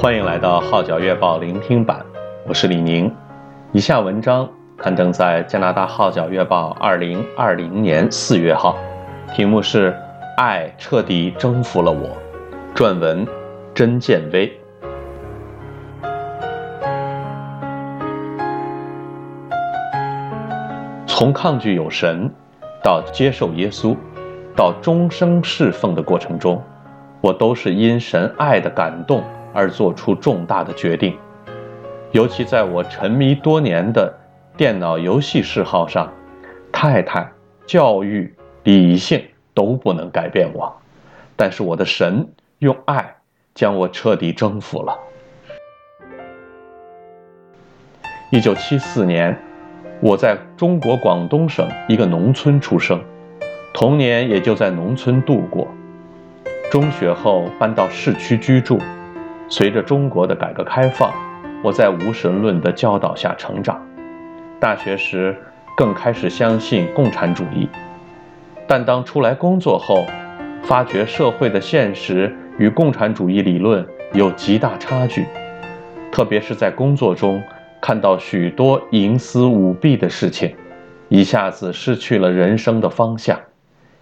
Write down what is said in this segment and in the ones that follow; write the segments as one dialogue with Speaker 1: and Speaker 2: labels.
Speaker 1: 欢迎来到《号角月报》聆听版，我是李宁。以下文章刊登在加拿大《号角月报》二零二零年四月号，题目是《爱彻底征服了我》，撰文甄建威。从抗拒有神，到接受耶稣，到终生侍奉的过程中，我都是因神爱的感动而做出重大的决定。尤其在我沉迷多年的电脑游戏嗜好上，太太、教育、理性都不能改变我，但是我的神用爱将我彻底征服了。一九七四年。我在中国广东省一个农村出生，童年也就在农村度过。中学后搬到市区居住。随着中国的改革开放，我在无神论的教导下成长。大学时更开始相信共产主义。但当出来工作后，发觉社会的现实与共产主义理论有极大差距，特别是在工作中。看到许多营私舞弊的事情，一下子失去了人生的方向，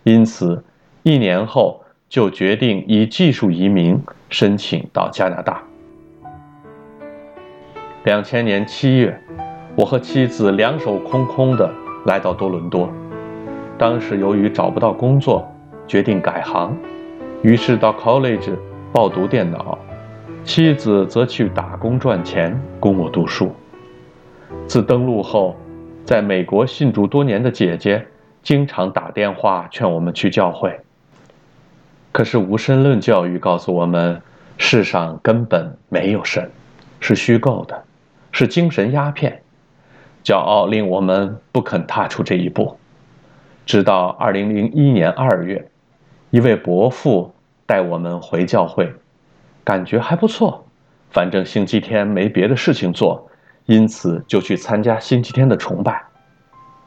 Speaker 1: 因此，一年后就决定以技术移民申请到加拿大。两千年七月，我和妻子两手空空的来到多伦多。当时由于找不到工作，决定改行，于是到 college 报读电脑，妻子则去打工赚钱供我读书。自登陆后，在美国信主多年的姐姐经常打电话劝我们去教会。可是无神论教育告诉我们，世上根本没有神，是虚构的，是精神鸦片。骄傲令我们不肯踏出这一步。直到二零零一年二月，一位伯父带我们回教会，感觉还不错，反正星期天没别的事情做。因此，就去参加星期天的崇拜。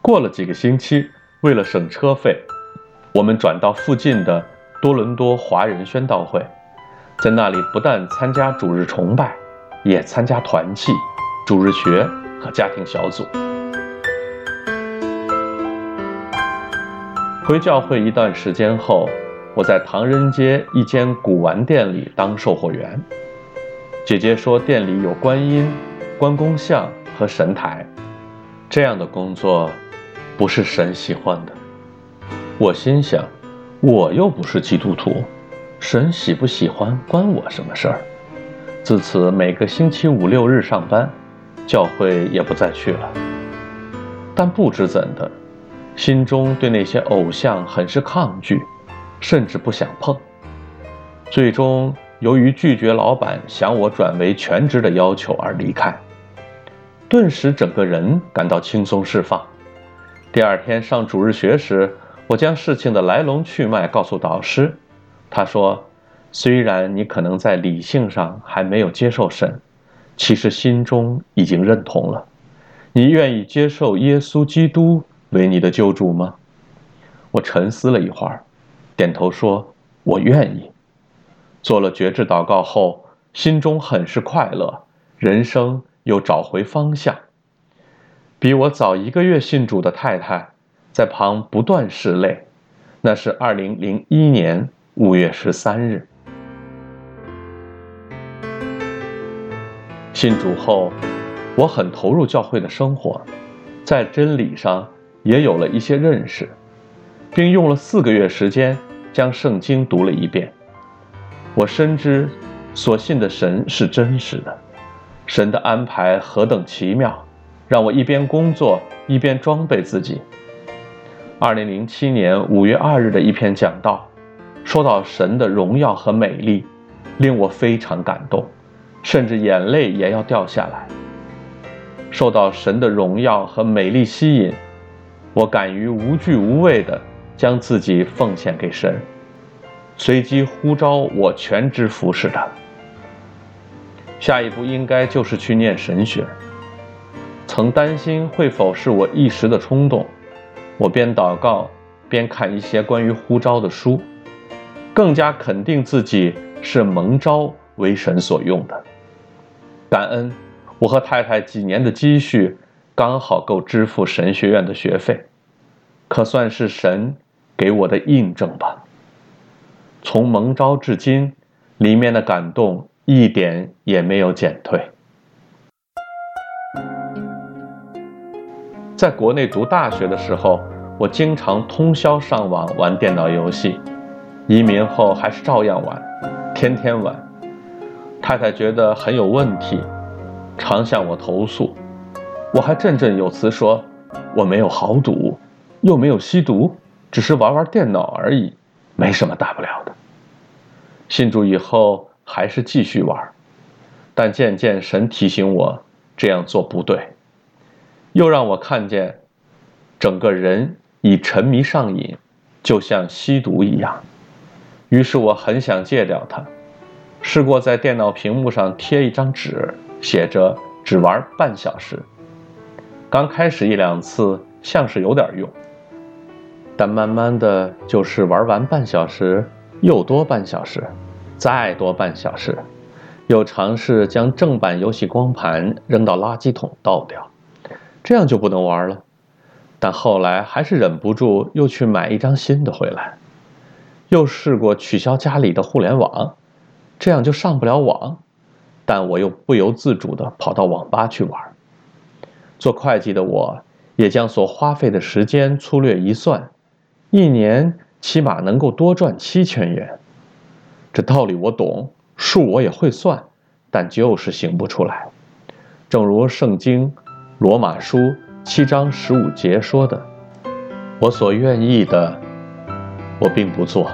Speaker 1: 过了几个星期，为了省车费，我们转到附近的多伦多华人宣道会，在那里不但参加主日崇拜，也参加团契、主日学和家庭小组。回教会一段时间后，我在唐人街一间古玩店里当售货员。姐姐说店里有观音。关公像和神台，这样的工作不是神喜欢的。我心想，我又不是基督徒，神喜不喜欢关我什么事儿？自此，每个星期五六日上班，教会也不再去了。但不知怎的，心中对那些偶像很是抗拒，甚至不想碰。最终，由于拒绝老板想我转为全职的要求而离开。顿时，整个人感到轻松释放。第二天上主日学时，我将事情的来龙去脉告诉导师。他说：“虽然你可能在理性上还没有接受神，其实心中已经认同了。你愿意接受耶稣基督为你的救主吗？”我沉思了一会儿，点头说：“我愿意。”做了决志祷告后，心中很是快乐，人生。又找回方向。比我早一个月信主的太太，在旁不断拭泪。那是二零零一年五月十三日。信主后，我很投入教会的生活，在真理上也有了一些认识，并用了四个月时间将圣经读了一遍。我深知所信的神是真实的。神的安排何等奇妙，让我一边工作一边装备自己。二零零七年五月二日的一篇讲道，说到神的荣耀和美丽，令我非常感动，甚至眼泪也要掉下来。受到神的荣耀和美丽吸引，我敢于无惧无畏地将自己奉献给神，随即呼召我全职服侍他。下一步应该就是去念神学。曾担心会否是我一时的冲动，我边祷告边看一些关于呼召的书，更加肯定自己是蒙召为神所用的，感恩，我和太太几年的积蓄刚好够支付神学院的学费，可算是神给我的印证吧。从蒙召至今，里面的感动一点也没有减退。在国内读大学的时候，我经常通宵上网玩电脑游戏，移民后还是照样玩，天天玩。太太觉得很有问题，常向我投诉。我还振振有词说：“我没有豪赌，又没有吸毒，只是玩玩电脑而已，没什么大不了的。”信主以后还是继续玩，但渐渐神提醒我这样做不对。又让我看见，整个人已沉迷上瘾，就像吸毒一样。于是我很想戒掉它，试过在电脑屏幕上贴一张纸，写着“只玩半小时”。刚开始一两次像是有点用，但慢慢的就是玩完半小时，又多半小时，再多半小时，又尝试将正版游戏光盘扔到垃圾桶倒掉。这样就不能玩了，但后来还是忍不住又去买一张新的回来，又试过取消家里的互联网，这样就上不了网，但我又不由自主地跑到网吧去玩。做会计的我，也将所花费的时间粗略一算，一年起码能够多赚七千元。这道理我懂，数我也会算，但就是行不出来。正如圣经。罗马书七章十五节说的：“我所愿意的，我并不做；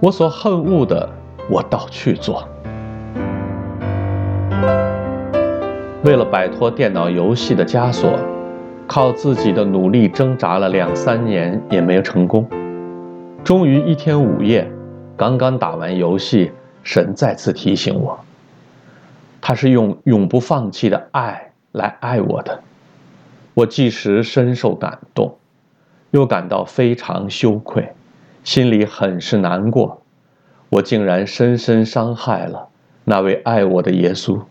Speaker 1: 我所恨恶的，我倒去做。”为了摆脱电脑游戏的枷锁，靠自己的努力挣扎了两三年也没有成功。终于一天午夜，刚刚打完游戏，神再次提醒我：“他是用永不放弃的爱。”来爱我的，我即时深受感动，又感到非常羞愧，心里很是难过。我竟然深深伤害了那位爱我的耶稣。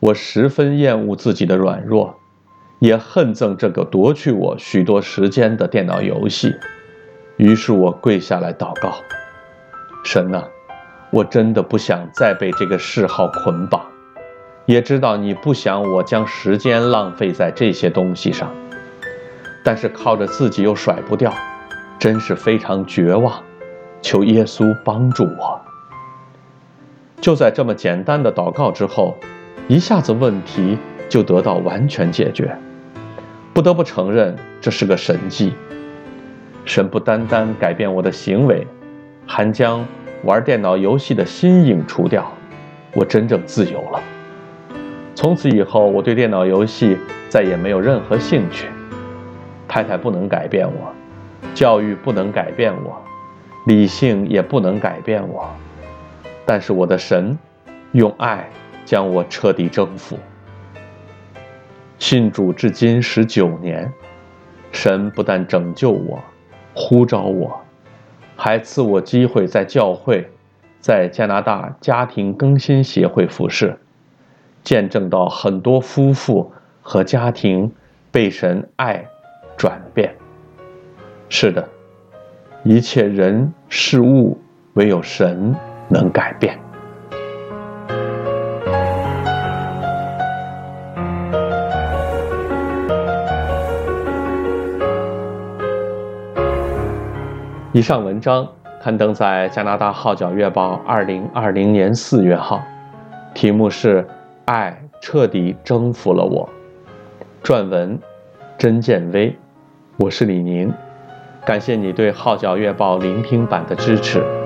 Speaker 1: 我十分厌恶自己的软弱，也恨憎这个夺去我许多时间的电脑游戏。于是我跪下来祷告：神啊，我真的不想再被这个嗜好捆绑。也知道你不想我将时间浪费在这些东西上，但是靠着自己又甩不掉，真是非常绝望。求耶稣帮助我。就在这么简单的祷告之后，一下子问题就得到完全解决。不得不承认，这是个神迹。神不单单改变我的行为，还将玩电脑游戏的心瘾除掉，我真正自由了。从此以后，我对电脑游戏再也没有任何兴趣。太太不能改变我，教育不能改变我，理性也不能改变我。但是我的神，用爱将我彻底征服。信主至今十九年，神不但拯救我、呼召我，还赐我机会在教会，在加拿大家庭更新协会服事。见证到很多夫妇和家庭被神爱转变。是的，一切人事物唯有神能改变。以上文章刊登在加拿大《号角月报》二零二零年四月号，题目是。爱彻底征服了我。撰文：甄建威，我是李宁，感谢你对《号角月报》聆听版的支持。